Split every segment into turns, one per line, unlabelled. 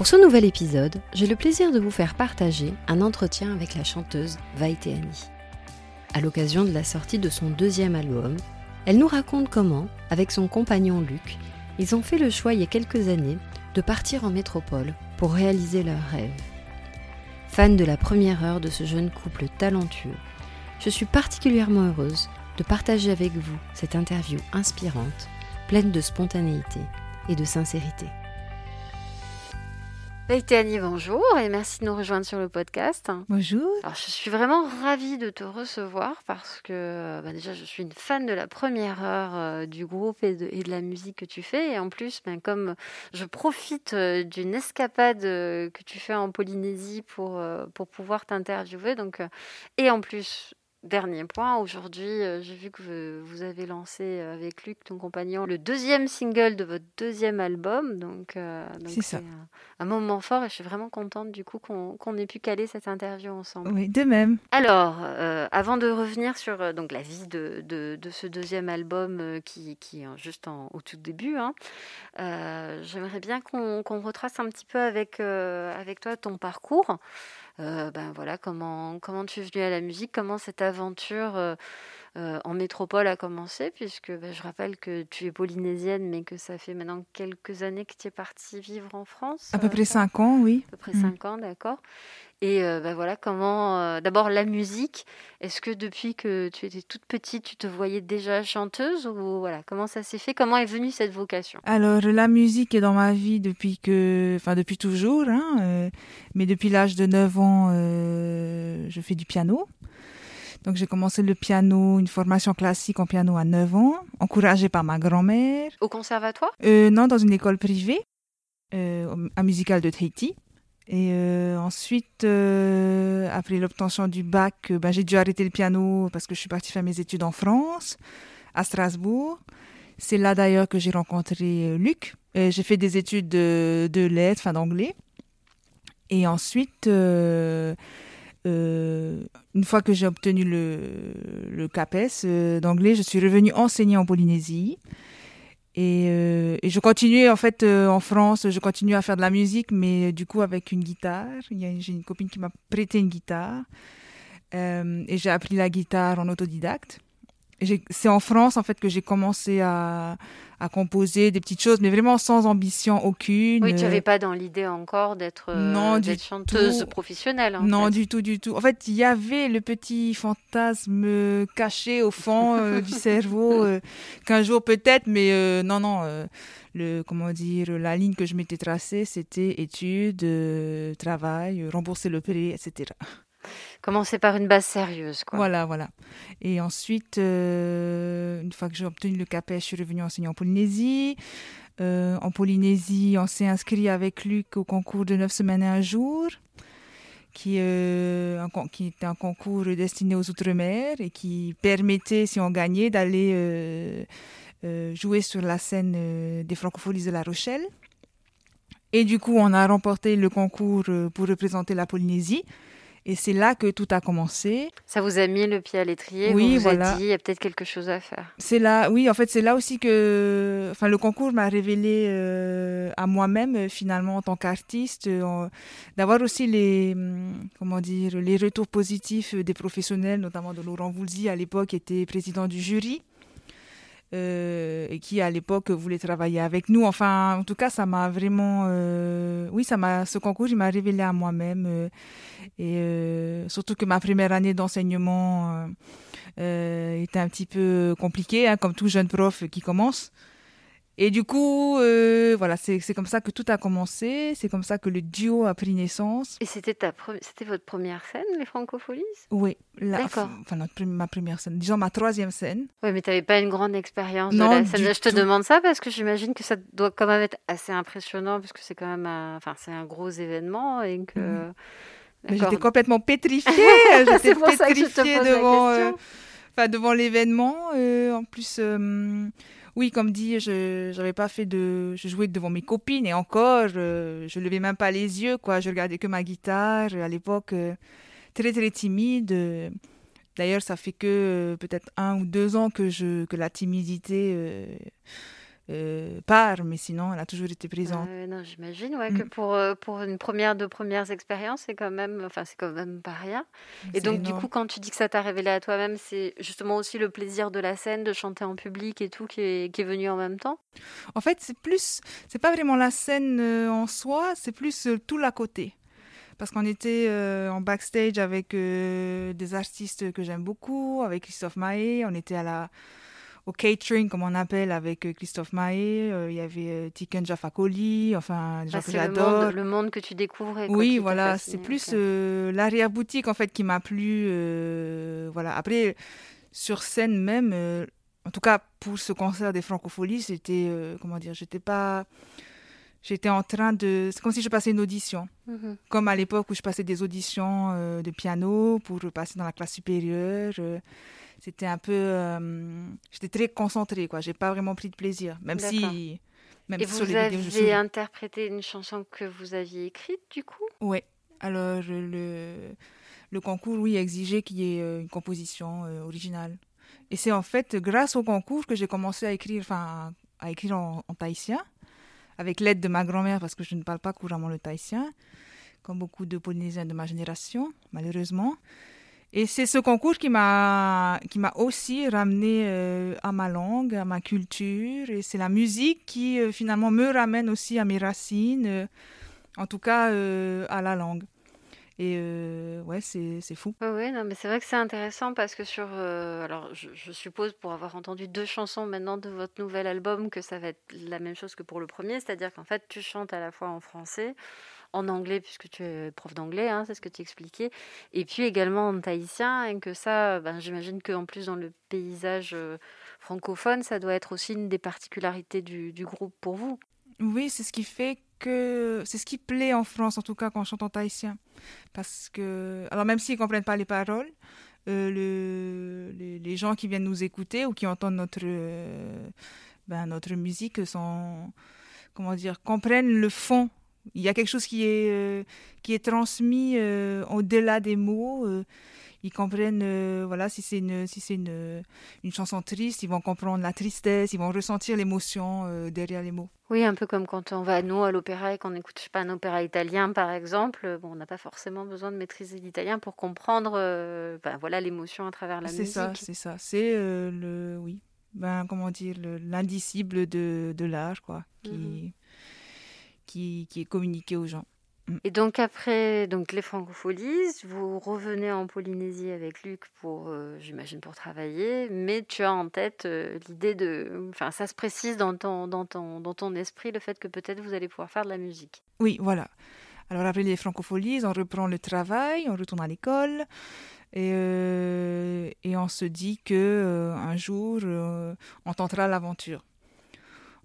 Pour ce nouvel épisode, j'ai le plaisir de vous faire partager un entretien avec la chanteuse Vaiteani. À l'occasion de la sortie de son deuxième album, elle nous raconte comment, avec son compagnon Luc, ils ont fait le choix il y a quelques années de partir en métropole pour réaliser leur rêve. Fan de la première heure de ce jeune couple talentueux, je suis particulièrement heureuse de partager avec vous cette interview inspirante, pleine de spontanéité et de sincérité. Annie, bonjour et merci de nous rejoindre sur le podcast.
Bonjour.
Alors, je suis vraiment ravie de te recevoir parce que bah, déjà je suis une fan de la première heure euh, du groupe et de, et de, la musique que tu fais. Et en plus, ben, comme je profite euh, d'une escapade euh, que tu fais en Polynésie pour, pour pouvoir t'interviewer, donc, et en plus Dernier point, aujourd'hui, euh, j'ai vu que vous, avez lancé euh, avec Luc, ton compagnon, le deuxième single de votre deuxième album. Donc,
euh,
c'est un, moment fort et je suis vraiment contente du coup qu'on ait pu caler cette interview ensemble.
Oui, de même.
Alors, avant de revenir sur donc, la vie de, de, ce deuxième album qui, qui, est juste au tout début, hein, j'aimerais bien qu'on retrace un petit peu avec, avec toi ton parcours. Euh, ben voilà, comment, comment tu es venue à la musique, comment cette aventure euh, euh, en métropole a commencé, puisque ben, je rappelle que tu es polynésienne, mais que ça fait maintenant quelques années que tu es partie vivre en France.
À peu près cinq ans, oui.
À peu près mmh. cinq ans, d'accord. Et ben voilà, comment. D'abord, la musique. Est-ce que depuis que tu étais toute petite, tu te voyais déjà chanteuse ou voilà, comment ça s'est fait? Comment est venue cette vocation?
Alors, la musique est dans ma vie depuis que. Enfin, depuis toujours, hein, mais depuis l'âge de 9 ans, je fais du piano. Donc, j'ai commencé le piano, une formation classique en piano à 9 ans, encouragée par ma grand-mère.
Au conservatoire?
Non, dans une école privée, à Musical de Tahiti. Et euh, ensuite, euh, après l'obtention du bac, euh, ben, j'ai dû arrêter le piano parce que je suis partie faire mes études en France, à Strasbourg. C'est là d'ailleurs que j'ai rencontré Luc. J'ai fait des études de, de lettres, enfin d'anglais. Et ensuite, une fois que j'ai obtenu le, CAPES d'anglais, je suis revenue enseigner en Polynésie. Euh, et, je continuais en fait euh, en France, je continuais à faire de la musique, mais euh, du coup avec une guitare. J'ai une copine qui m'a prêté une guitare et j'ai appris la guitare en autodidacte. C'est en France en fait que j'ai commencé à, à composer des petites choses, mais vraiment sans ambition aucune.
Oui, tu n'avais pas dans l'idée encore d'être euh, chanteuse professionnelle.
non, du tout, du tout. En fait, il y avait le petit fantasme caché au fond euh, du cerveau euh, qu'un jour peut-être, mais non, non. le comment dire, la ligne que je m'étais tracée, c'était études, travail, rembourser le prix, etc.
Commencer par une base sérieuse. Quoi.
Voilà, voilà. Et ensuite, euh, une fois que j'ai obtenu le CAPES, je suis revenue enseigner en Polynésie. Euh, en Polynésie, on s'est inscrit avec Luc au concours de 9 semaines et un jour, qui, euh, un, qui était un concours destiné aux Outre-mer et qui permettait, si on gagnait, d'aller jouer sur la scène des Francopholies de La Rochelle. Et du coup, on a remporté le concours pour représenter la Polynésie. Et c'est là que tout a commencé.
Ça vous a mis le pied à l'étrier. Oui, vous vous voilà. dit, il y a peut-être quelque chose à faire.
C'est là, oui, en fait, c'est là aussi que, enfin, le concours m'a révélé euh, à moi-même euh, finalement en tant qu'artiste, euh, d'avoir aussi les, hum, comment dire, les retours positifs des professionnels, notamment de Laurent Voulzy à l'époque était président du jury. Et qui à l'époque voulait travailler avec nous. Enfin, en tout cas, ça m'a vraiment, oui, ça m'a, ce concours, il m'a révélé à moi-même et euh, surtout que ma première année d'enseignement euh, euh, était un petit peu compliquée, hein, comme tout jeune prof qui commence. Et du coup, euh, voilà, c'est comme ça que tout a commencé. C'est comme ça que le duo a pris naissance.
Et c'était ta c'était votre première scène, les Francopholies?
Oui, enfin notre, ma première scène, disons ma troisième scène.
Oui, mais tu n'avais pas une grande expérience de la scène. Je te demande ça parce que j'imagine que ça doit quand même être assez impressionnant parce que c'est quand même, enfin, c'est un gros événement et que.
Mhm. J'étais complètement pétrifiée. J'étais pétrifiée devant, euh, devant l'événement. Euh, en plus, euh, oui, comme dit, je n'avais pas fait de. Je jouais devant mes copines et encore, je, ne levais même pas les yeux, quoi. Je regardais que ma guitare. À l'époque, très très timide. D'ailleurs, ça fait que peut-être un ou deux ans que, je, que la timidité euh, part, mais sinon, elle a toujours été présente.
non, j'imagine ouais, que mm. pour, euh, pour une première, deux premières expériences, c'est quand même, enfin, c'est quand même pas rien. Et donc, du coup, quand tu dis que ça t'a révélé à toi-même, c'est justement aussi le plaisir de la scène, de chanter en public et tout qui est, qui est venu en même temps?
En fait, c'est plus, c'est pas vraiment la scène euh, en soi, c'est plus tout l'à côté parce qu'on était en backstage avec des artistes que j'aime beaucoup, avec Christophe Maé, on était à la au catering, comme on appelle, avec euh, Christophe Maé. Euh, il y avait euh, Tiken Jafakoli, enfin, des gens que j'adore.
Le, monde que tu découvrais.
oui, voilà, c'est plus l'arrière-boutique, en fait, qui m'a plu. voilà. Après, sur scène même, en tout cas, pour ce concert des Francopholies, c'était, comment dire, j'étais pas... J'étais en train de... C'est comme si je passais une audition. Mhm. Comme à l'époque où je passais des auditions de piano pour passer dans la classe supérieure c'était un peu. Euh, j'étais très concentrée, quoi. J'ai pas vraiment pris de plaisir, même si.
Même Et vous avez interprété une chanson que vous aviez écrite, du coup?
Oui. Alors, le, le concours, oui, exigeait qu'il y ait euh, une composition euh, originale. Et c'est en fait grâce au concours que j'ai commencé à écrire, enfin, à écrire en, en tahitien, avec l'aide de ma grand-mère, parce que je ne parle pas couramment le tahitien, comme beaucoup de Polynésiens de ma génération, malheureusement. Et c'est ce concours qui m'a qui m'a aussi ramené euh, à ma langue, à ma culture. Et c'est la musique qui euh, finalement me ramène aussi à mes racines, euh, en tout cas à la langue. Et ouais, c'est, c'est fou.
Oui, non, mais c'est vrai que c'est intéressant parce que sur. alors, je, je, suppose, pour avoir entendu deux chansons maintenant de votre nouvel album, que ça va être la même chose que pour le premier, c'est-à-dire qu'en fait, tu chantes à la fois en français, en anglais, puisque tu es prof d'anglais, hein, c'est ce que tu expliquais, et puis également en tahitien, et que ça, ben, j'imagine qu'en plus dans le paysage euh, francophone, ça doit être aussi une des particularités du, groupe pour vous.
Oui, c'est ce qui fait que c'est ce qui plaît en France, en tout cas quand on chante en tahitien. Parce que, alors même s'ils ne comprennent pas les paroles, euh, le, les, gens qui viennent nous écouter ou qui entendent notre, euh, ben, notre musique sont, comment dire, comprennent le fond il y a quelque chose qui est, euh, qui est transmis euh, au-delà des mots. Euh, ils comprennent, voilà, si c'est une, si c'est une, une chanson triste, ils vont comprendre la tristesse, ils vont ressentir l'émotion derrière les mots.
Oui, un peu comme quand on va, nous, à l'opéra et qu'on écoute, je sais pas, un opéra italien, par exemple. Bon, on n'a pas forcément besoin de maîtriser l'italien pour comprendre, ben, voilà, l'émotion à travers la musique.
C'est ça, c'est ça. C'est le, oui, ben, comment dire, l'indicible de, de l'art, quoi, qui... Mhm qui, est communiqué aux gens.
Mm. Et donc après donc les francopholies, vous revenez en Polynésie avec Luc pour, euh, j'imagine, pour travailler, mais tu as en tête euh, l'idée de, enfin ça se précise dans ton, dans, ton, dans ton esprit le fait que peut-être vous allez pouvoir faire de la musique.
Oui, voilà. Alors après les francopholies, on reprend le travail, on retourne à l'école. Et, euh, et, on se dit que un jour on tentera l'aventure.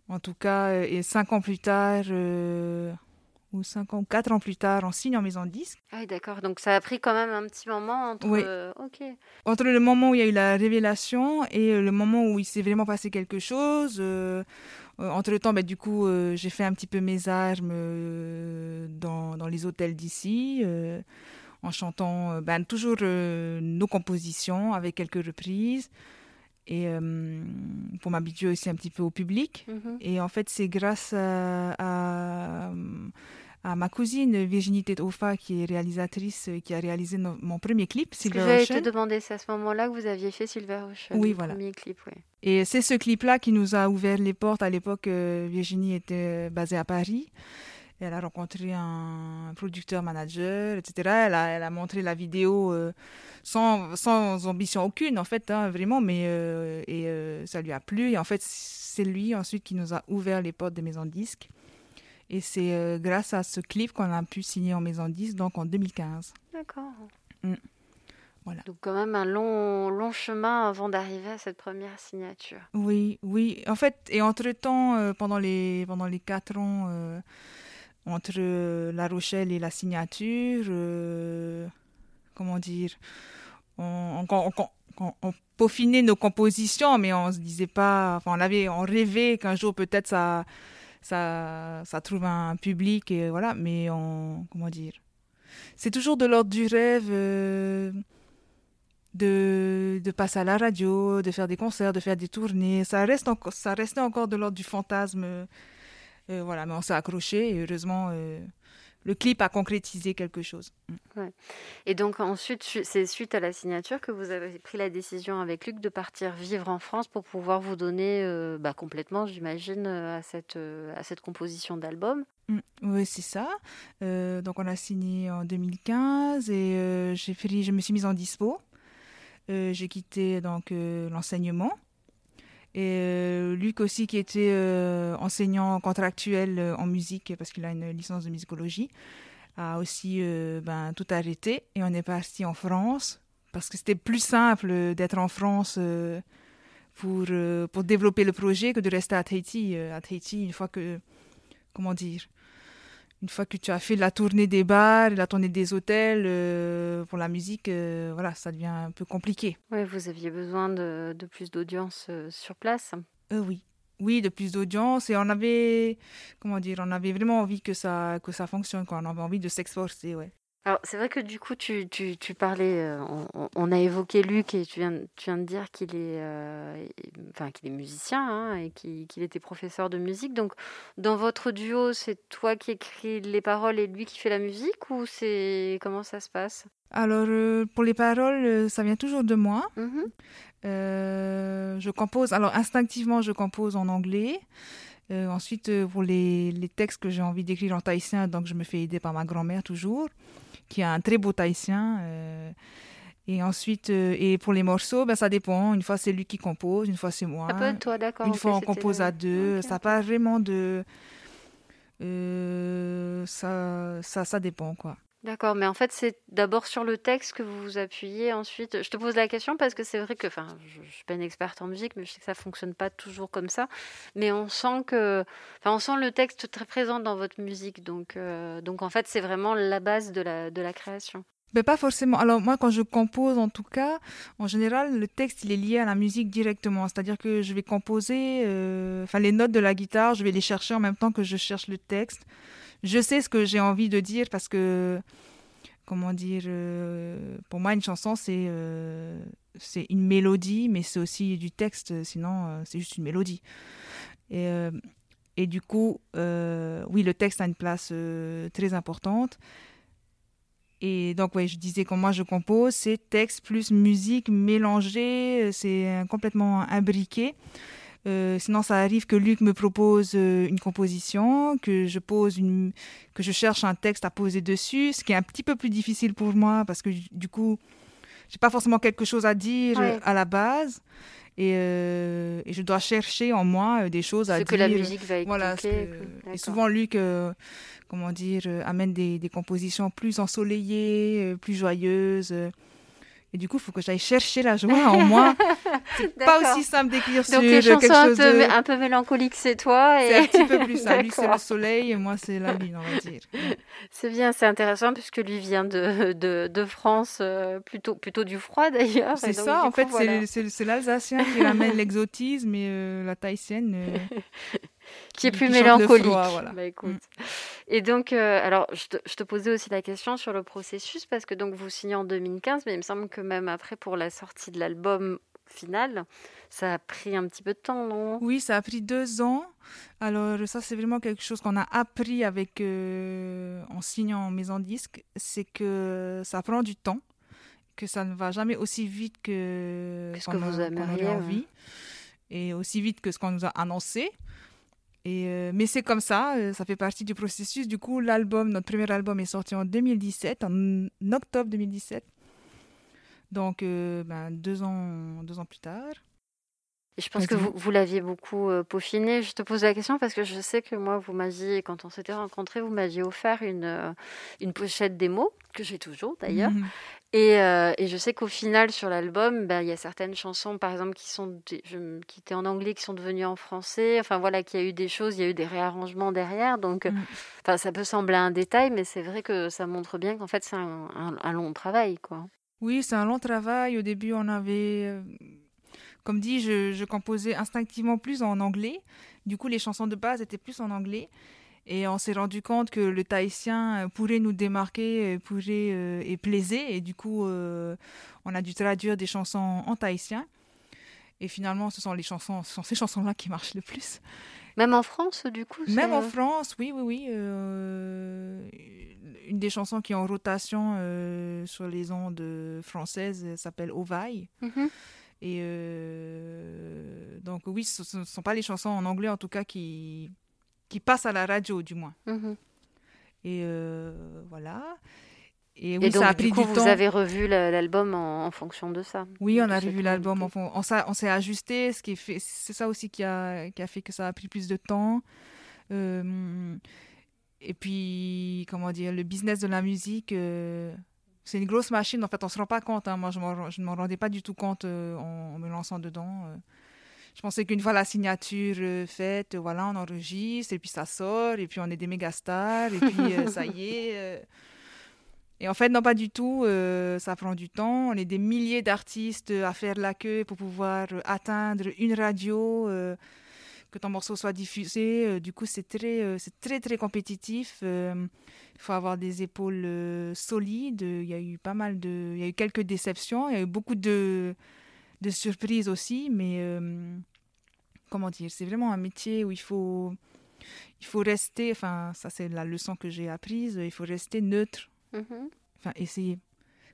En tout cas, euh, et cinq ans plus tard, euh, ou cinq ans, quatre ans plus tard, on signe en maison de disque.
Ah oui, d'accord. Donc ça a pris quand même un petit moment entre. Euh,
entre le moment où il y a eu la révélation et le moment où il s'est vraiment passé quelque chose. entre le temps, bah, du coup, j'ai fait un petit peu mes armes dans, dans, les hôtels d'ici, en chantant ben, toujours nos compositions avec quelques reprises et euh, pour m'habituer aussi un petit peu au public. Mhm. Et en fait, c'est grâce à, à, ma cousine Virginie Tetofa, qui est réalisatrice, qui a réalisé mon premier clip, Silver Ocean.
J'allais te demander, c'est à ce moment-là que vous aviez fait Silver Ocean,
oui,
le
voilà.
premier clip. Oui.
Et c'est ce clip-là qui nous a ouvert les portes. À l'époque, euh, Virginie était basée à Paris. Elle a rencontré un producteur manager, etc. Elle a, elle a montré la vidéo euh, sans, sans ambition aucune, en fait, hein, vraiment, mais euh, et euh, ça lui a plu. Et en fait, c'est lui ensuite qui nous a ouvert les portes des maisons de disques. Et c'est grâce à ce clip qu'on a pu signer en maison de disques, donc en 2015.
D'accord. Mm. Voilà. Donc quand même un long, long chemin avant d'arriver à cette première signature.
Oui, oui. En fait, et entre-temps, pendant, les, pendant les quatre ans entre euh, La Rochelle et la signature, euh, comment dire, on, peaufinait nos compositions, mais on se disait pas, enfin, on avait, on rêvait qu'un jour peut-être ça, ça, ça trouve un public et voilà, mais on, comment dire, c'est toujours de l'ordre du rêve. Euh, de, de, passer à la radio, de faire des concerts, de faire des tournées. Ça, reste ça restait encore de l'ordre du fantasme euh, voilà, mais on s'est accroché et heureusement, euh, le clip a concrétisé quelque chose.
Mm. Et donc ensuite, c'est suite à la signature que vous avez pris la décision avec Luc de partir vivre en France pour pouvoir vous donner euh, bah, complètement, j'imagine, à cette, à cette composition d'album.
Mm. Oui, c'est ça. donc on a signé en 2015 et j'ai fait, je me suis mise en dispo. j'ai quitté donc l'enseignement et euh, Luc aussi, qui était euh, enseignant contractuel euh, en musique, parce qu'il a une licence de musicologie, a aussi ben, tout arrêté. Et on est parti en France, parce que c'était plus simple d'être en France pour, pour développer le projet que de rester à Tahiti. À Tahiti, une fois que, comment dire, une fois que tu as fait la tournée des bars, la tournée des hôtels euh, pour la musique, euh, voilà, ça devient un peu compliqué.
Oui, vous aviez besoin de, de plus d'audience euh, sur place.
oui, oui, de plus d'audience et on avait, comment dire, on avait vraiment envie que ça, que ça fonctionne, quoi. On avait envie de s'exporter, ouais.
Alors, c'est vrai que du coup, tu, tu, tu parlais, euh, on, a évoqué Luc et tu viens, tu viens de dire qu'il est, euh, enfin, qu'il est musicien hein, et qu'il était professeur de musique. Donc, dans votre duo, c'est toi qui écris les paroles et lui qui fait la musique ou c'est comment ça se passe?
Alors, euh, pour les paroles, ça vient toujours de moi.
Mmh
je compose, alors instinctivement, je compose en anglais. ensuite, pour les, les, textes que j'ai envie d'écrire en thaïsien, donc je me fais aider par ma grand-mère toujours qui a un très beau tahitien. Euh, et ensuite, euh, et pour les morceaux, ben, ça dépend. Une fois, c'est lui qui compose, une fois, c'est moi.
Un peu toi, d'accord.
Une fois, on compose à deux. ça pas vraiment de. Euh, ça, ça, ça dépend, quoi.
D'accord, mais en fait, c'est d'abord sur le texte que vous vous appuyez ensuite. Je te pose la question parce que c'est vrai que, enfin, je, ne suis pas une experte en musique, mais je sais que ça fonctionne pas toujours comme ça. Mais on sent que, enfin, on sent le texte très présent dans votre musique. Donc, euh, donc en fait, c'est vraiment la base de la, de la création.
Mais pas forcément. Alors moi, quand je compose, en tout cas, en général, le texte, il est lié à la musique directement. C'est-à-dire que je vais composer, euh, enfin, les notes de la guitare, je vais les chercher en même temps que je cherche le texte je sais ce que j'ai envie de dire parce que, comment dire, euh, pour moi, une chanson, c'est euh, c'est une mélodie, mais c'est aussi du texte, sinon, c'est juste une mélodie. Et, et du coup, oui, le texte a une place très importante. Et donc, ouais, je disais quand moi je compose, c'est texte plus musique mélangée, c'est complètement imbriqué. Euh, sinon, ça arrive que Luc me propose euh, une composition, que je pose une, que je cherche un texte à poser dessus, ce qui est un petit peu plus difficile pour moi parce que du coup, j'ai pas forcément quelque chose à dire à la base. Et, euh, et, je dois chercher en moi des choses à
ce
dire.
que la musique va écouter. Voilà,
et souvent Luc, comment dire, amène des, des, compositions plus ensoleillées, plus joyeuses. Et du coup, il faut que j'aille chercher la joie en moi. C'est pas aussi simple d'écrire sur
les
quelque chose
un peu, un peu mélancolique, c'est toi.
Et... C'est un petit peu plus ça. Lui, c'est le soleil et moi, c'est la lune, on va dire.
C'est bien, c'est intéressant puisque lui vient de, de, de France, euh, plutôt, plutôt du froid d'ailleurs.
C'est ça, en fait, c'est l'Alsacien qui ramène l'exotisme et euh, la Thaïsienne. Euh,
qui est plus mélancolique. Bah, mm. Et donc, euh, alors, je te, je te, posais aussi la question sur le processus, parce que donc vous signez en 2015, mais il me semble que même après, pour la sortie de l'album final, ça a pris un petit peu de temps, non?
Oui, ça a pris deux ans. Alors, ça, c'est vraiment quelque chose qu'on a appris avec, euh, en signant en maison disque, c'est que ça prend du temps, que ça ne va jamais aussi vite que,
ce que vous avez
envie, et aussi vite que ce qu'on nous a annoncé. Et, euh, mais c'est comme ça, euh, ça fait partie du processus. Du coup, l'album, notre premier album est sorti en 2017, en octobre 2017. Donc, euh, ben, deux, ans, deux ans plus tard.
Et je pense que vous, vous l'aviez beaucoup peaufiné. Je te pose la question parce que je sais que moi, vous m'aviez, quand on s'était rencontrés, vous m'aviez offert une, une pochette démo, que j'ai toujours d'ailleurs. Mhm. Euh, et, je sais qu'au final, sur l'album, ben, il y a certaines chansons, par exemple, qui, sont, qui étaient en anglais, qui sont devenues en français. Enfin, voilà, qu'il y a eu des choses, il y a eu des réarrangements derrière. Donc, enfin, ça peut sembler un détail, mais c'est vrai que ça montre bien qu'en fait, c'est un, long travail, quoi.
Oui, c'est un long travail. Au début, on avait... Comme dit, je, je composais instinctivement plus en anglais. Du coup, les chansons de base étaient plus en anglais. Et on s'est rendu compte que le tahitien euh, pourrait nous démarquer, euh, pourrait euh, et plaisait. Et du coup, on a dû traduire des chansons en tahitien. Et finalement, ce sont les chansons, ce sont ces chansons-là qui marchent le plus.
Même en France, du coup
Même en France, oui, oui, oui. une des chansons qui est en rotation sur les ondes françaises s'appelle Ovaille. Mhm. Et donc, oui, ce ne sont pas les chansons en anglais, en tout cas, qui, qui passe à la radio, du moins. Mhm. Et euh, voilà.
Et, oui, donc, ça a pris du, coup, vous avez revu l'album en, fonction de ça.
Oui, on a revu l'album. On, on, on s'est ajusté. Ce qui fait, c'est ça aussi qui a, qui a fait que ça a pris plus de temps. Euh, et puis, comment dire, le business de la musique, euh, c'est une grosse machine. En fait, on se rend pas compte. Hein. Moi, je, ne m'en rendais pas du tout compte en, en, me lançant dedans. Je pensais qu'une fois la signature euh, faite, voilà, on enregistre et puis ça sort et puis on est des méga stars et puis euh, ça y est. Euh. Et en fait, non, pas du tout. ça prend du temps. On est des milliers d'artistes à faire la queue pour pouvoir atteindre une radio, que ton morceau soit diffusé. du coup, c'est très, c'est très, très compétitif. Il faut avoir des épaules solides. Il y a eu pas mal de, il y a eu quelques déceptions. Il y a eu beaucoup de de surprises aussi, mais euh, comment dire, c'est vraiment un métier où il faut, il faut rester, enfin, ça c'est la leçon que j'ai apprise, il faut rester neutre, mm-hmm. enfin, essayer.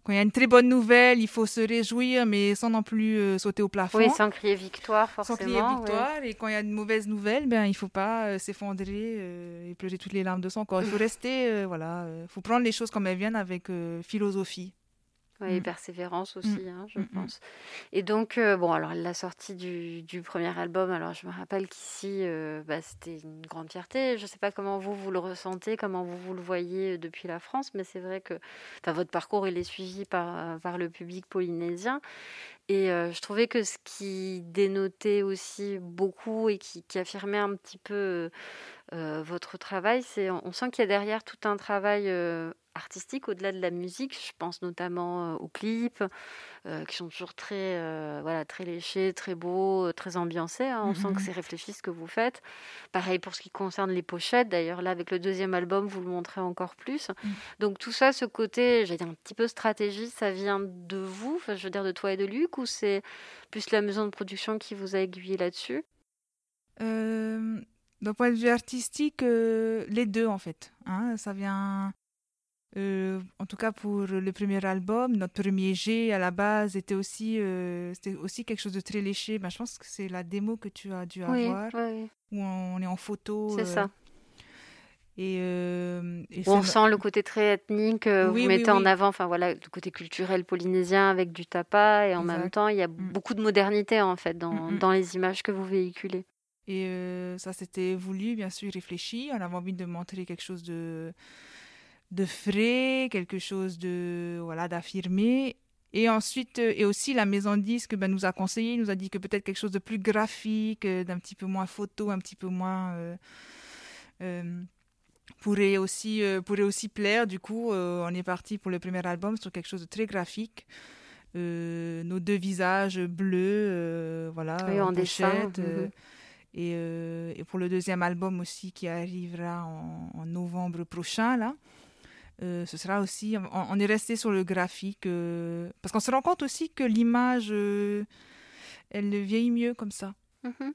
Quand il y a une très bonne nouvelle, il faut se réjouir, mais sans non plus euh, sauter au plafond.
Oui, sans crier victoire, forcément.
Sans crier victoire. Et quand il y a une mauvaise nouvelle, ben, il ne faut pas euh, s'effondrer et pleurer toutes les larmes de son corps. Il faut rester, voilà, il faut prendre les choses comme elles viennent avec philosophie.
Oui, mmh. persévérance aussi, mmh. hein, je mmh, pense. Et donc, euh, bon, alors la sortie du, du, premier album, alors je me rappelle qu'ici, euh, bah, c'était une grande fierté. Je ne sais pas comment vous, vous le ressentez, comment vous, vous le voyez euh, depuis la France, mais c'est vrai que votre parcours, il est suivi par, par le public polynésien. Et je trouvais que ce qui dénotait aussi beaucoup et qui, qui affirmait un petit peu votre travail, c'est on sent qu'il y a derrière tout un travail artistique au-delà de la musique. Je pense notamment aux clips qui sont toujours très, voilà, très léchés, très beaux, très ambiancés. Hein. On sent que mmh c'est réfléchi ce que vous faites. Pareil pour ce qui concerne les pochettes. D'ailleurs, là, avec le deuxième album, vous le montrez encore plus. Mmh. Donc tout ça, ce côté, j'allais dire un petit peu stratégie, ça vient de vous, enfin, je veux dire de toi et de Luc, ou c'est plus la maison de production qui vous a aiguillé là-dessus?
D'un point de vue artistique, les deux en fait. Hein. ça vient euh, en tout cas pour le premier album, notre premier G à la base était aussi, euh, c'était aussi quelque chose de très léché. Ben, je pense que c'est la démo que tu as dû avoir, où on est en photo.
C'est
euh,
ça.
Et,
on sent le côté très ethnique, vous mettez en avant enfin voilà, le côté culturel polynésien avec du tapa, et en même temps, il y a mm. beaucoup de modernité en fait dans, mm, mm. dans les images que vous véhiculez.
Et ça, c'était voulu, bien sûr, réfléchi. On avait envie de montrer quelque chose de de frais, quelque chose de voilà d'affirmé. Et ensuite, euh, et aussi la maison de disque ben, nous a conseillé, nous a dit que peut-être quelque chose de plus graphique, euh, d'un petit peu moins photo, un petit peu moins euh, pourrait aussi pourrait aussi plaire. Du coup, on est parti pour le premier album sur quelque chose de très graphique. nos deux visages bleus, voilà,
en, dessin. Mhm.
Et, et, pour le deuxième album aussi qui arrivera en, en novembre prochain là. Euh, ce sera aussi, on, est resté sur le graphique euh, parce qu'on se rend compte aussi que l'image, euh, elle vieillit mieux comme ça. Mm-hmm.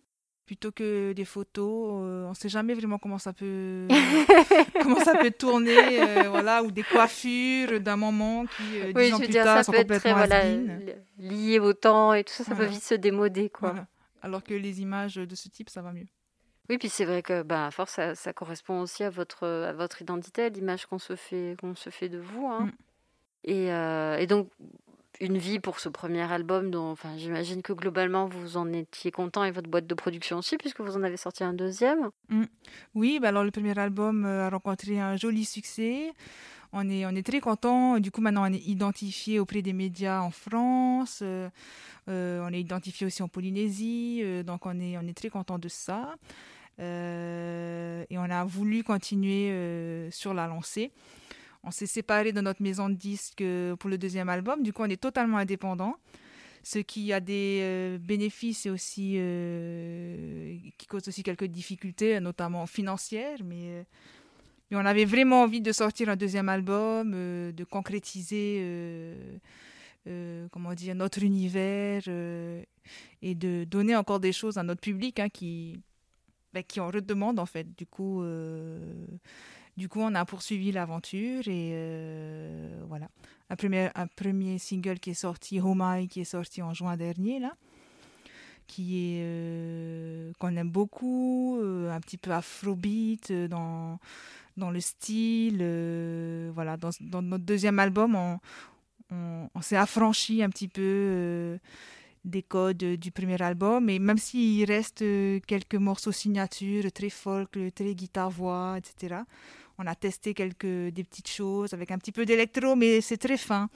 Plutôt que des photos, on ne sait jamais vraiment comment ça peut, comment ça peut tourner, voilà, ou des coiffures d'un moment qui, dix ans plus tard, sont complètement voilà,
lié au temps et tout ça, ça peut vite se démoder, quoi.
Alors que les images de ce type, ça va mieux.
Oui, puis c'est vrai que bah, à force, ça, ça, correspond aussi à votre, à votre identité, à l'image qu'on se, fait, qu'on se fait de vous. Hein. Mm. Et, euh, et, donc, une vie pour ce premier album, dont j'imagine que globalement, vous en étiez content et votre boîte de production aussi, puisque vous en avez sorti un deuxième.
Mm. Oui, bah alors le premier album euh, a rencontré un joli succès. On est, très content. Du coup, maintenant, on est identifié auprès des médias en France. Euh, on est identifié aussi en Polynésie. donc, on est, très content de ça. Euh, et on a voulu continuer euh, sur la lancée. On s'est séparé de notre maison de disques euh, pour le deuxième album. Du coup, on est totalement indépendant ce qui a des bénéfices et aussi qui cause aussi quelques difficultés, notamment financières. Mais, on avait vraiment envie de sortir un deuxième album, de concrétiser, comment dire, notre univers et de donner encore des choses à notre public hein, qui bah, qui en redemande en fait. Du coup, euh, du coup, on a poursuivi l'aventure et euh, voilà. Un premier, un premier single qui est sorti, Homai, qui est sorti en juin dernier là, qui est euh, qu'on aime beaucoup, un petit peu afrobeat dans dans le style. voilà, dans, notre deuxième album, on, on, on s'est affranchi un petit peu des codes du premier album. Et même s'il reste euh, quelques morceaux signatures, très folk, très guitare-voix, etc., on a testé quelques des petites choses avec un petit peu d'électro, mais c'est très fin.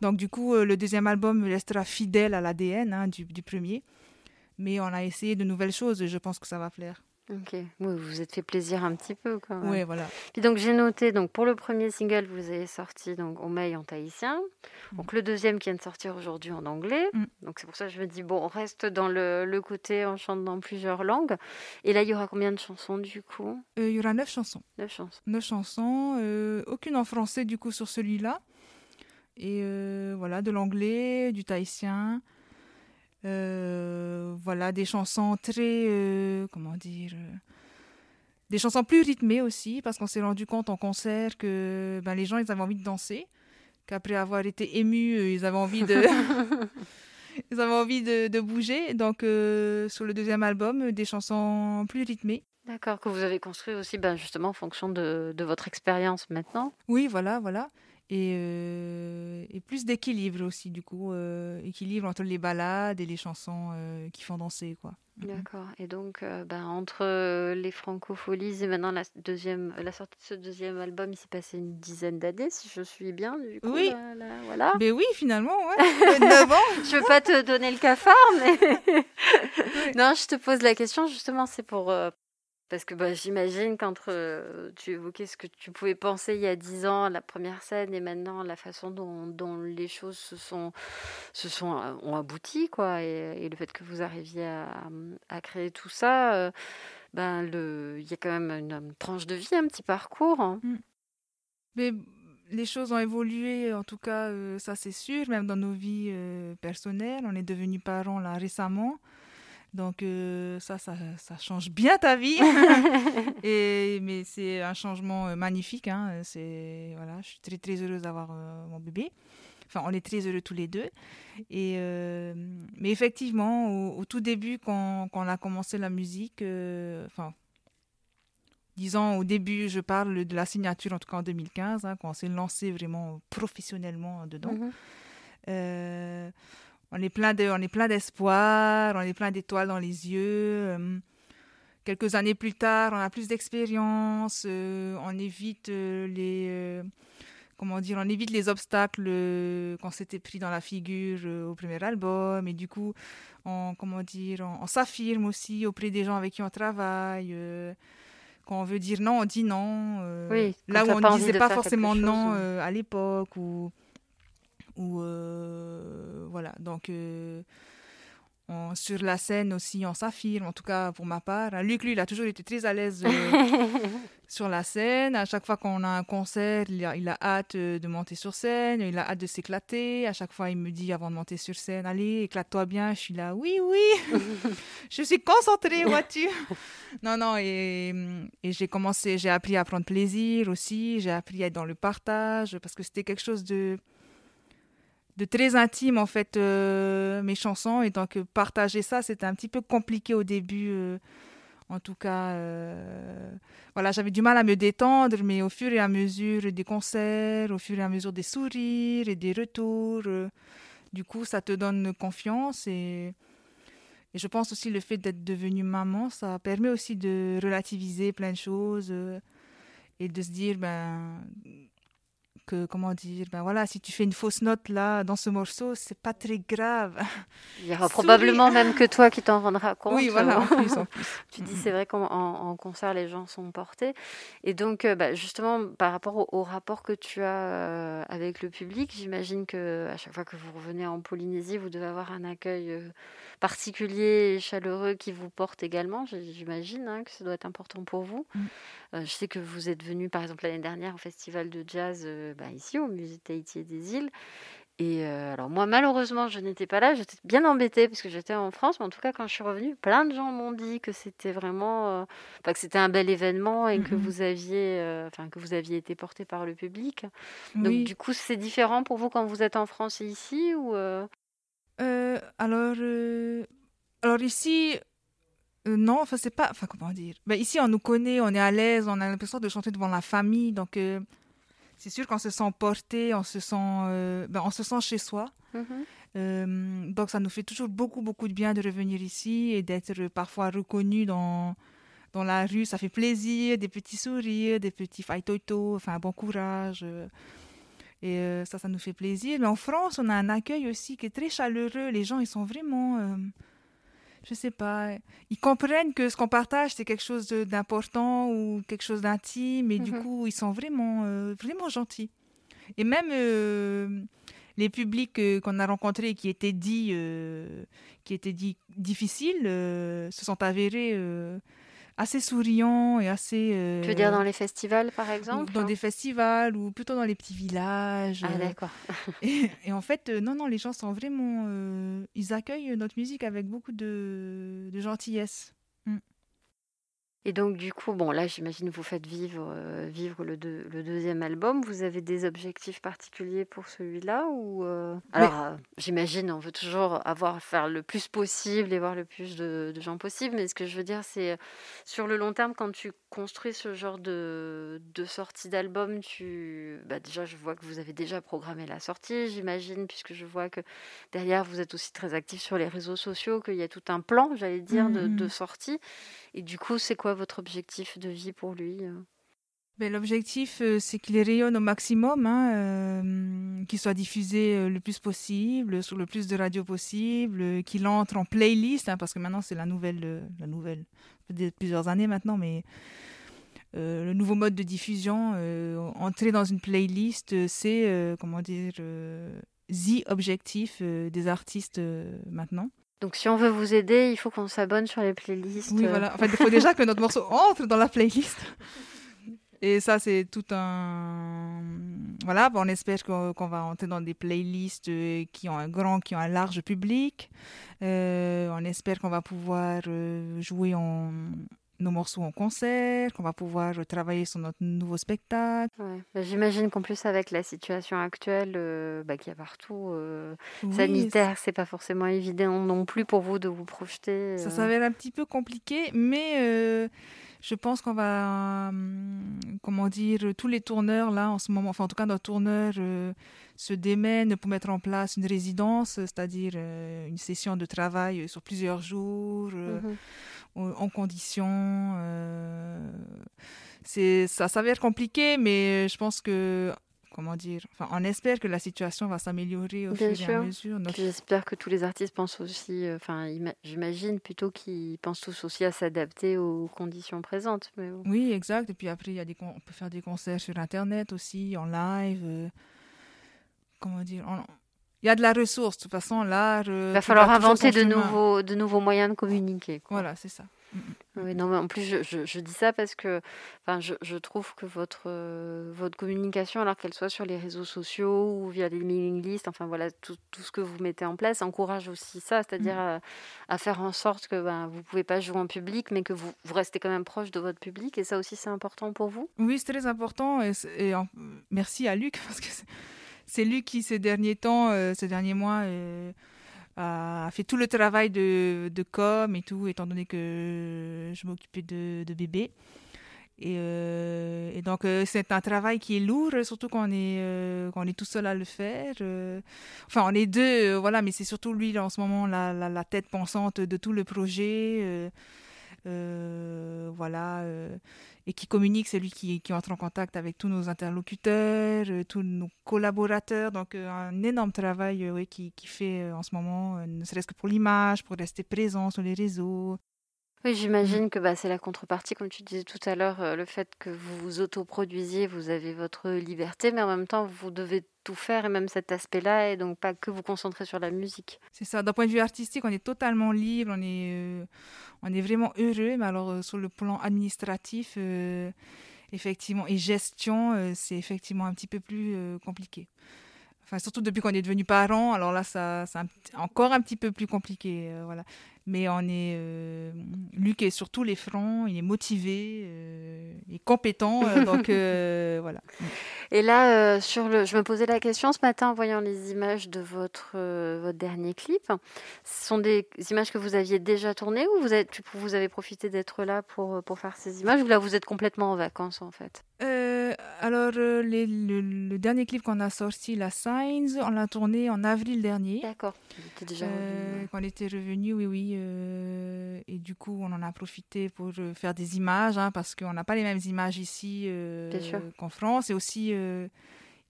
Donc du coup, euh, le deuxième album restera fidèle à l'ADN hein, du, premier. Mais on a essayé de nouvelles choses et je pense que ça va plaire.
Ok, vous vous êtes fait plaisir un petit peu quand même.
Oui, voilà.
Puis donc j'ai noté, donc pour le premier single, vous avez sorti donc Omeille en tahitien. Mm. Donc le deuxième qui vient de sortir aujourd'hui en anglais. Mm. Donc c'est pour ça que je me dis, bon, on reste dans le, le, côté, on chante dans plusieurs langues. Et là, il y aura combien de chansons du coup?
Euh, Il y aura neuf chansons.
Neuf chansons.
Neuf chansons, euh, aucune en français du coup sur celui-là. Et euh, voilà, de l'anglais, du tahitien. Euh, voilà, des chansons très, euh, comment dire, euh, des chansons plus rythmées aussi, parce qu'on s'est rendu compte en concert que ben, les gens, ils avaient envie de danser, qu'après avoir été émus, ils avaient envie de... ils avaient envie de, de bouger. Donc, sur le deuxième album, des chansons plus rythmées.
D'accord, que vous avez construit aussi ben, justement en fonction de, de votre expérience maintenant.
Oui, voilà, voilà et, euh, et plus d'équilibre aussi du coup euh, équilibre entre les balades et les chansons euh, qui font danser quoi.
Mhm. d'accord. Et donc ben, entre les francopholies et maintenant la deuxième la sortie de ce deuxième album il s'est passé une dizaine d'années si je suis bien du coup
oui.
voilà.
Mais oui finalement ouais. 9 ans.
Je veux pas te donner le cafard mais non je te pose la question justement c'est pour parce que bah, j'imagine qu'entre euh, tu évoquais ce que tu pouvais penser il y a dix ans, la première scène, et maintenant la façon dont, les choses se sont, se euh, ont abouti, quoi, et, le fait que vous arriviez à, à créer tout ça, euh, ben le, il y a quand même une, tranche de vie, un petit parcours. Hein. Mmh.
Mais les choses ont évolué, en tout cas, ça c'est sûr, même dans nos vies personnelles. On est devenus parents là récemment. Donc euh, ça, ça, ça, change bien ta vie. et, mais c'est un changement euh, magnifique. Hein. C'est, voilà, je suis très très heureuse d'avoir euh, mon bébé. Enfin, on est très heureux tous les deux. Et, mais effectivement, au, tout début, quand, quand, on a commencé la musique, enfin, disons au début, je parle de la signature, en tout cas en 2015, hein, quand on s'est lancé vraiment professionnellement dedans. Mm-hmm on est plein de, on est plein d'espoir, on est plein d'étoiles dans les yeux. Euh, quelques années plus tard, on a plus d'expérience, euh, on évite euh, les, comment dire, on évite les obstacles qu'on s'était pris dans la figure au premier album, et du coup, on, comment dire, on, s'affirme aussi auprès des gens avec qui on travaille. quand on veut dire non, on dit non. là où on ne disait pas forcément non à l'époque ou ou euh, voilà, donc euh, sur la scène aussi, on s'affirme, en tout cas pour ma part. Luc, lui, il a toujours été très à l'aise euh, sur la scène. À chaque fois qu'on a un concert, il a, il a, hâte de monter sur scène, il a hâte de s'éclater. À chaque fois, il me dit avant de monter sur scène, allez, éclate-toi bien. Je suis là, oui, oui, je suis concentrée, vois-tu. non, non, et, et j'ai commencé, j'ai appris à prendre plaisir aussi, j'ai appris à être dans le partage, parce que c'était quelque chose de de très intime en fait euh, mes chansons. Et donc partager ça c'était un petit peu compliqué au début euh, En tout cas, euh, voilà, j'avais du mal à me détendre, mais au fur et à mesure des concerts, au fur et à mesure des sourires et des retours, euh, du coup, ça te donne confiance. Et, je pense aussi le fait d'être devenue maman, ça permet aussi de relativiser plein de choses euh, et de se dire, ben, que, comment dire, ben voilà, si tu fais une fausse note là, dans ce morceau, c'est pas très grave.
Il y aura probablement même que toi qui t'en rendras compte.
Oui, voilà, en plus, en plus.
tu dis, c'est vrai qu'en concert, les gens sont portés. Et donc, euh, bah, justement, par rapport au, rapport que tu as euh, avec le public, j'imagine que à chaque fois que vous revenez en Polynésie, vous devez avoir un accueil euh, particulier et chaleureux qui vous porte également. J'imagine hein, que ça doit être important pour vous. Mm. Je sais que vous êtes venu, par exemple, l'année dernière au festival de jazz bah, ici, au musée Tahiti des îles. Et euh, alors moi malheureusement je n'étais pas là, j'étais bien embêtée parce que j'étais en France, mais en tout cas quand je suis revenue, plein de gens m'ont dit que c'était vraiment, euh, que c'était un bel événement et que vous aviez, euh, enfin que vous aviez été porté par le public. Donc du coup c'est différent pour vous quand vous êtes en France et ici ou
Alors alors ici non, enfin c'est pas, enfin comment dire, ben, ici on nous connaît, on est à l'aise, on a l'impression de chanter devant la famille, donc c'est sûr qu'on se sent porté, on se sent, euh, ben, on se sent chez soi. Mhm. Euh, donc ça nous fait toujours beaucoup, beaucoup de bien de revenir ici et d'être parfois reconnu dans, dans la rue. Ça fait plaisir, des petits sourires, des petits faitoto, enfin bon courage. Euh. et ça, ça nous fait plaisir. Mais en France, on a un accueil aussi qui est très chaleureux. Les gens, ils sont vraiment je sais pas, ils comprennent que ce qu'on partage, c'est quelque chose d'important ou quelque chose d'intime, et du mhm. coup, ils sont vraiment, euh, vraiment gentils. Et même euh, les publics euh, qu'on a rencontrés qui étaient dits, qui étaient dits difficiles, se sont avérés assez souriant et assez.
Euh, tu veux dire dans les festivals, par exemple
Dans des festivals ou plutôt dans les petits villages.
Ah, d'accord.
et, en fait, euh, non, non, les gens sont vraiment. Euh, ils accueillent notre musique avec beaucoup de, de gentillesse.
Et donc, du coup, bon, là, j'imagine vous faites vivre, euh, vivre le, le, deuxième album. Vous avez des objectifs particuliers pour celui-là ou euh, Alors, euh, j'imagine, on veut toujours avoir, faire le plus possible et voir le plus de, gens possible. Mais ce que je veux dire, c'est sur le long terme, quand tu construis ce genre de, de sortie d'album, tu, bah, déjà, je vois que vous avez déjà programmé la sortie, j'imagine, puisque je vois que derrière, vous êtes aussi très actif sur les réseaux sociaux, qu'il y a tout un plan, j'allais dire, de, de mmh. sortie. Et du coup, c'est quoi votre objectif de vie pour lui euh?
Ben, L'objectif, euh, c'est qu'il rayonne au maximum, hein, euh, qu'il soit diffusé le plus possible, sur le plus de radios possible, qu'il entre en playlist, hein, parce que maintenant c'est la nouvelle, la nouvelle, plusieurs années maintenant, mais le nouveau mode de diffusion, entrer dans une playlist, c'est, comment dire, the objectif des artistes maintenant.
Donc si on veut vous aider, il faut qu'on s'abonne sur les playlists.
Oui, voilà. En fait, il faut déjà que notre morceau entre dans la playlist. Et ça, c'est tout un... Voilà, on espère qu'on va entrer dans des playlists euh, qui ont un grand, qui ont un large public. Euh, on espère qu'on va pouvoir euh, jouer en, nos morceaux en concert, qu'on va pouvoir travailler sur notre nouveau spectacle.
Bah, j'imagine qu'en plus avec la situation actuelle euh, bah, qu'il y a partout, euh, sanitaire, c'est pas forcément évident non plus pour vous de vous projeter.
Ça euh. s'avère un petit peu compliqué, mais je pense qu'on va, comment dire, tous les tourneurs là en ce moment, enfin en tout cas nos tourneurs se démènent pour mettre en place une résidence, c'est-à-dire une session de travail sur plusieurs jours. Mhm en conditions. Euh, c'est, ça s'avère compliqué, mais je pense que comment dire, enfin, on espère que la situation va s'améliorer au fur et à mesure.
J'espère que tous les artistes pensent aussi, euh, enfin, j'imagine plutôt qu'ils pensent tous aussi à s'adapter aux conditions présentes. Mais
Oui, exact. Et puis après, il y a des on peut faire des concerts sur Internet aussi, en live. Euh, comment dire, il y a de la ressource. De toute façon, l'art.
Il va falloir inventer de nouveaux, de nouveaux moyens de communiquer.
Voilà, c'est ça.
Oui, non, mais en plus, je, je, dis ça parce que enfin, je, je trouve que votre, euh, votre communication, alors qu'elle soit sur les réseaux sociaux ou via les mailing lists, enfin voilà, tout, tout, ce que vous mettez en place encourage aussi ça, c'est-à-dire mm. à, faire en sorte que ben, vous ne pouvez pas jouer en public, mais que vous, vous, restez quand même proche de votre public. Et ça aussi, c'est important pour vous?
Oui, c'est très important. Et, et merci à Luc parce que c'est lui qui, ces derniers temps, euh, ces derniers mois, euh, a fait tout le travail de, de com et tout, étant donné que je m'occupais de, de bébé. Et, euh, donc, euh, c'est un travail qui est lourd, surtout quand on est, euh, est tout seul à le faire. Euh. enfin, on est deux, voilà, mais c'est surtout lui, en ce moment, la, la, la, tête pensante de tout le projet. voilà. Et qui communique, c'est lui qui, entre en contact avec tous nos interlocuteurs, tous nos collaborateurs. Donc, un énorme travail oui, qui, qui fait en ce moment, ne serait-ce que pour l'image, pour rester présent sur les réseaux.
Oui, j'imagine que bah, c'est la contrepartie, comme tu disais tout à l'heure, euh, le fait que vous vous autoproduisiez, vous avez votre liberté, mais en même temps, vous devez tout faire, et même cet aspect-là, et donc pas que vous concentrer sur la musique.
C'est ça, d'un point de vue artistique, on est totalement libre, on est, euh, vraiment heureux, mais alors euh, sur le plan administratif, effectivement, et gestion, c'est effectivement un petit peu plus compliqué. Enfin, surtout depuis qu'on est devenu parents, alors là, ça, c'est encore un petit peu plus compliqué. voilà. Mais on est. Euh, Luc est sur tous les fronts, il est motivé, euh, il est compétent. Euh, donc voilà.
Et là, sur le, je me posais la question ce matin en voyant les images de votre, votre dernier clip. Ce sont des images que vous aviez déjà tournées ou vous avez, vous avez profité d'être là pour, pour faire ces images ou là vous êtes complètement en vacances en fait?
Alors, les, le, dernier clip qu'on a sorti, La Signs, on l'a tourné en avril dernier.
D'accord.
déjà Quand on était revenu, oui, oui. Euh, et du coup, on en a profité pour euh, faire des images, hein, parce qu'on n'a pas les mêmes images ici euh, qu'en France. Et aussi, il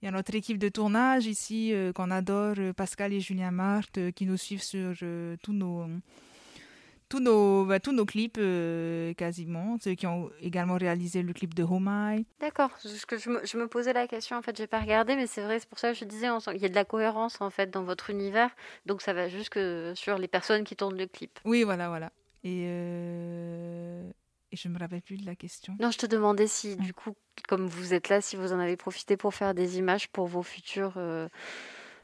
y a notre équipe de tournage ici qu'on adore, Pascal et Julien Marthe, qui nous suivent sur tous nos tous nos, bah, tous nos clips euh, quasiment, ceux qui ont également réalisé le clip de Homai.
D'accord, que je, me, je me, posais la question, en fait, j'ai pas regardé, mais c'est vrai, c'est pour ça que je disais, il y a de la cohérence en fait dans votre univers, donc ça va jusque sur les personnes qui tournent le clip.
Oui, voilà, voilà. Et, euh... Et je me rappelle plus de la question.
Non, je te demandais si, du coup, comme vous êtes là, si vous en avez profité pour faire des images pour vos futurs. Euh,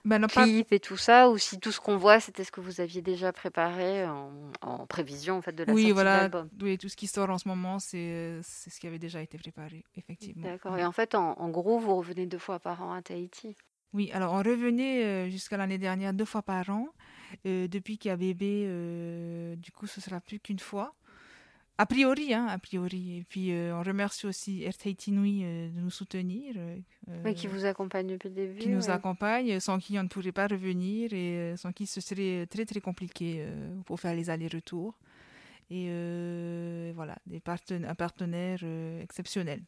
ben clip et tout ça, ou si tout ce qu'on voit, c'était ce que vous aviez déjà préparé en, prévision en fait, de la
oui,
sortie
voilà,
de l'album.
Oui, tout ce qui sort en ce moment, c'est ce qui avait déjà été préparé, effectivement.
D'accord. Et en fait, en, en, gros, vous revenez deux fois par an à Tahiti
Oui, alors on revenait euh, jusqu'à l'année dernière deux fois par an. Euh, depuis qu'il y a bébé, euh, du coup, ce sera plus qu'une fois. A priori, hein, a priori. Et puis, euh, on remercie aussi Nui euh, de nous soutenir.
Euh, qui vous accompagne depuis le début.
Qui nous accompagne, sans qui on ne pourrait pas revenir et sans qui ce serait très, très compliqué pour faire les allers-retours. Et voilà, des un partenaire exceptionnel.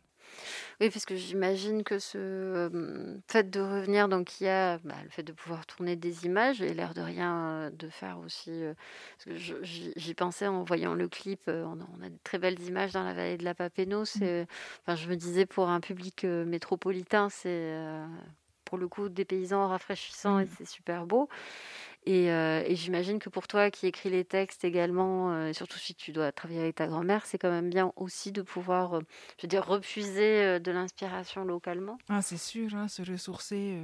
Oui, parce que j'imagine que ce fait de revenir, donc il y a bah, le fait de pouvoir tourner des images et l'air de rien de faire aussi. J'y pensais en voyant le clip. On a, de très belles images dans la vallée de la Papeno. Mmh. Enfin, je me disais pour un public métropolitain, c'est pour le coup des paysans rafraîchissants et mmh. c'est super beau. Euh, et, j'imagine que pour toi qui écris les textes également, euh, surtout si tu dois travailler avec ta grand-mère, c'est quand même bien aussi de pouvoir, euh, je veux dire, refuser de l'inspiration localement.
Ah, c'est sûr, hein, se ressourcer.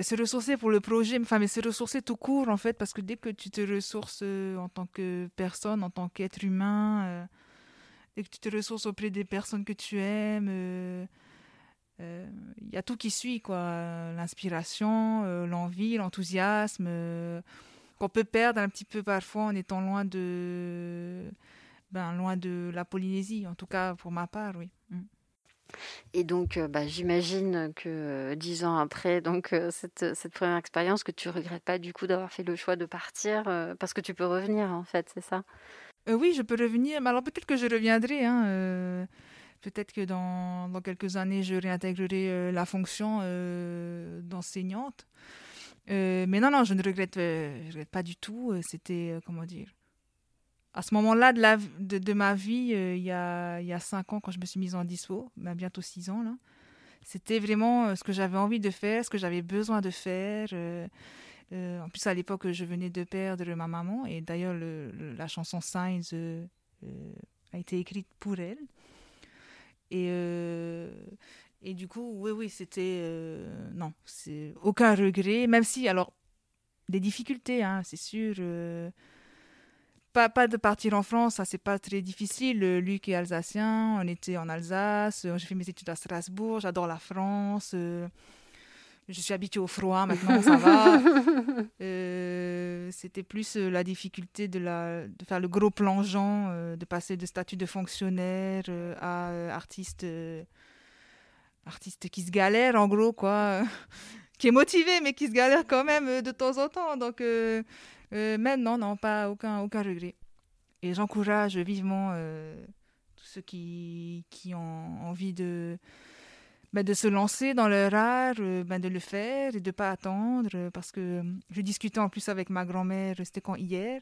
Se ressourcer pour le projet, enfin, mais se ressourcer tout court, en fait, parce que dès que tu te ressources en tant que personne, en tant qu'être humain, dès que tu te ressources auprès des personnes que tu aimes, il euh, y a tout qui suit, quoi. L'inspiration, euh, l'envie, l'enthousiasme, euh, qu'on peut perdre un petit peu parfois en étant loin de, ben, loin de la Polynésie, en tout cas pour ma part, oui. Mm.
Et donc, bah, j'imagine que dix ans après donc cette, cette, première expérience, que tu regrettes pas du coup d'avoir fait le choix de partir, parce que tu peux revenir en fait, c'est ça?
Oui, je peux revenir, mais alors peut-être que je reviendrai. Hein, Peut-être que dans, quelques années, je réintégrerai euh, la fonction euh, d'enseignante. Euh, mais non, non, je ne regrette, pas du tout. C'était, comment dire, à ce moment-là de, ma vie, il, y a, y a cinq ans, quand je me suis mise en dispo, ben, bientôt six ans, là, c'était vraiment ce que j'avais envie de faire, ce que j'avais besoin de faire. en plus, à l'époque, je venais de perdre ma maman, et d'ailleurs, la chanson Signs a été écrite pour elle. Et, euh, et du coup, oui, oui, c'était. Euh, non, c'est aucun regret, même si, alors, des difficultés, hein, c'est sûr. Euh, pas, pas de partir en France, ça c'est pas très difficile. Luc est alsacien, on était en Alsace, j'ai fait mes études à Strasbourg, j'adore la France. Je suis habituée au froid maintenant, ça va. C'était plus la difficulté de, la, de faire le gros plongeon, de passer de statut de fonctionnaire à artiste, artiste qui se galère en gros, quoi. qui est motivé, mais qui se galère quand même de temps en temps. Donc, maintenant, non, pas aucun, aucun regret. Et j'encourage vivement tous ceux qui, qui ont envie de bah, de se lancer dans leur art, euh, bah, de le faire et de ne pas attendre. Euh, parce que euh, je discutais en plus avec ma grand-mère, c'était quand hier,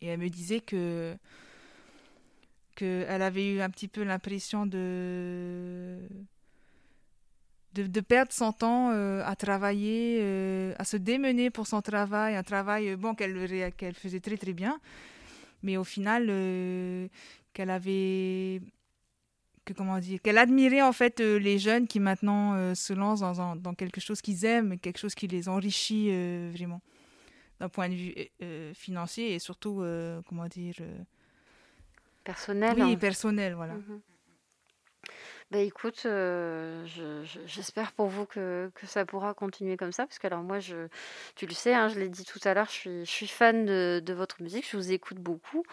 et elle me disait que qu'elle avait eu un petit peu l'impression de, de, perdre son temps à travailler, à se démener pour son travail, un travail bon qu'elle faisait très très bien, mais au final qu'elle avait comment dire, qu'elle admirait en fait euh, les jeunes qui maintenant euh, se lancent dans, dans, quelque chose qu'ils aiment, quelque chose qui les enrichit euh, vraiment d'un point de vue financier et surtout comment dire
personnel.
Oui, hein. personnel, voilà.
Bah écoute, j'espère pour vous que, que, ça pourra continuer comme ça, parce que alors moi, je, tu le sais, hein, je l'ai dit tout à l'heure, je suis, je suis fan de, de, votre musique, je vous écoute beaucoup,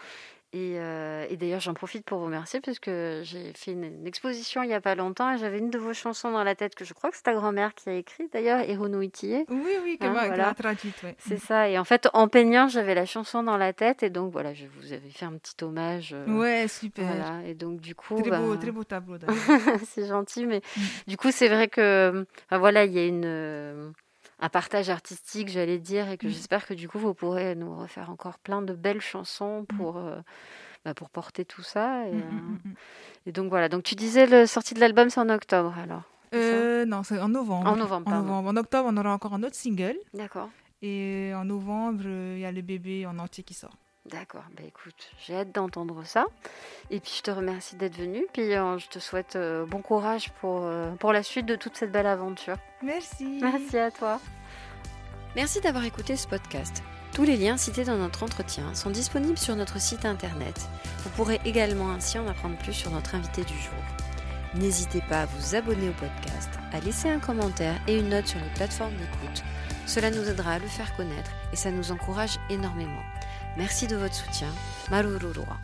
euh, et, d'ailleurs, j'en profite pour vous remercier parce que j'ai fait une, exposition il n'y a pas longtemps et j'avais une de vos chansons dans la tête que je crois que c'est ta grand-mère qui a écrit d'ailleurs, Erono Oui,
oui, que hein, voilà. traduite.
C'est ça. Et en fait, en peignant, j'avais la chanson dans la tête et donc voilà, je vous avais fait un petit hommage.
Euh, ouais, super.
Voilà. Et donc du coup,
très, beau, bah très beau tableau.
c'est gentil, mais mm. du coup, c'est vrai que voilà, il y a une un partage artistique, j'allais dire, et que mmh. j'espère que du coup, vous pourrez nous refaire encore plein de belles chansons mmh. pour, euh, bah, pour porter tout ça. Et, mmh, euh, et, donc voilà, donc tu disais le sortie de l'album, c'est en octobre alors
euh, Non, c'est en novembre.
En novembre,
en novembre. En octobre, on aura encore un autre single.
D'accord.
Et en novembre, il y a le bébé en entier qui sort.
D'accord, bah écoute, j'ai hâte d'entendre ça. Et puis je te remercie d'être venu. Puis euh, je te souhaite euh, bon courage pour, euh, pour la suite de toute cette belle aventure.
Merci.
Merci à toi. Merci d'avoir écouté ce podcast. Tous les liens cités dans notre entretien sont disponibles sur notre site internet. Vous pourrez également ainsi en apprendre plus sur notre invité du jour. N'hésitez pas à vous abonner au podcast, à laisser un commentaire et une note sur les plateformes d'écoute. Cela nous aidera à le faire connaître et ça nous encourage énormément. Merci de votre soutien. Marururua.